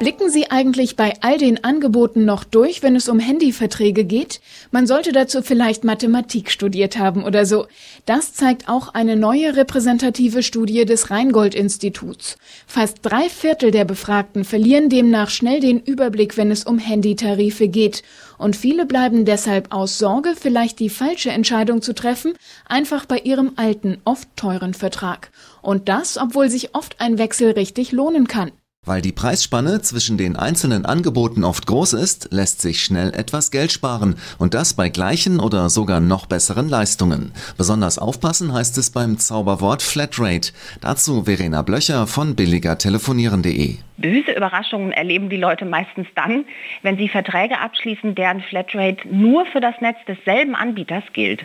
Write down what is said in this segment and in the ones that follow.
Blicken Sie eigentlich bei all den Angeboten noch durch, wenn es um Handyverträge geht? Man sollte dazu vielleicht Mathematik studiert haben oder so. Das zeigt auch eine neue repräsentative Studie des Rheingold-Instituts. Fast drei Viertel der Befragten verlieren demnach schnell den Überblick, wenn es um Handytarife geht. Und viele bleiben deshalb aus Sorge, vielleicht die falsche Entscheidung zu treffen, einfach bei ihrem alten, oft teuren Vertrag. Und das, obwohl sich oft ein Wechsel richtig lohnen kann. Weil die Preisspanne zwischen den einzelnen Angeboten oft groß ist, lässt sich schnell etwas Geld sparen und das bei gleichen oder sogar noch besseren Leistungen. Besonders aufpassen heißt es beim Zauberwort Flatrate. Dazu Verena Blöcher von billigertelefonieren.de. Böse Überraschungen erleben die Leute meistens dann, wenn sie Verträge abschließen, deren Flatrate nur für das Netz desselben Anbieters gilt.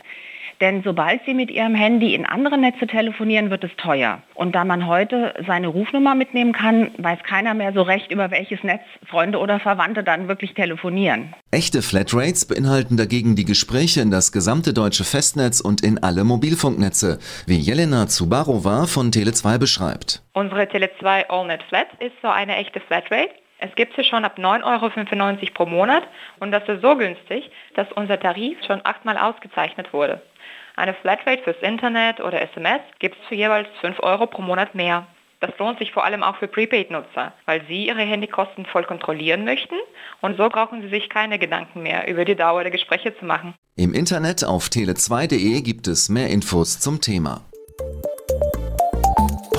Denn sobald Sie mit Ihrem Handy in andere Netze telefonieren, wird es teuer. Und da man heute seine Rufnummer mitnehmen kann, weiß keiner mehr so recht, über welches Netz Freunde oder Verwandte dann wirklich telefonieren. Echte Flatrates beinhalten dagegen die Gespräche in das gesamte deutsche Festnetz und in alle Mobilfunknetze, wie Jelena Zubarova von Tele2 beschreibt. Unsere Tele2 AllNet Flat ist so eine echte Flatrate. Es gibt sie schon ab 9,95 Euro pro Monat und das ist so günstig, dass unser Tarif schon achtmal ausgezeichnet wurde. Eine Flatrate fürs Internet oder SMS gibt es für jeweils 5 Euro pro Monat mehr. Das lohnt sich vor allem auch für Prepaid-Nutzer, weil sie ihre Handykosten voll kontrollieren möchten und so brauchen sie sich keine Gedanken mehr über die Dauer der Gespräche zu machen. Im Internet auf tele2.de gibt es mehr Infos zum Thema.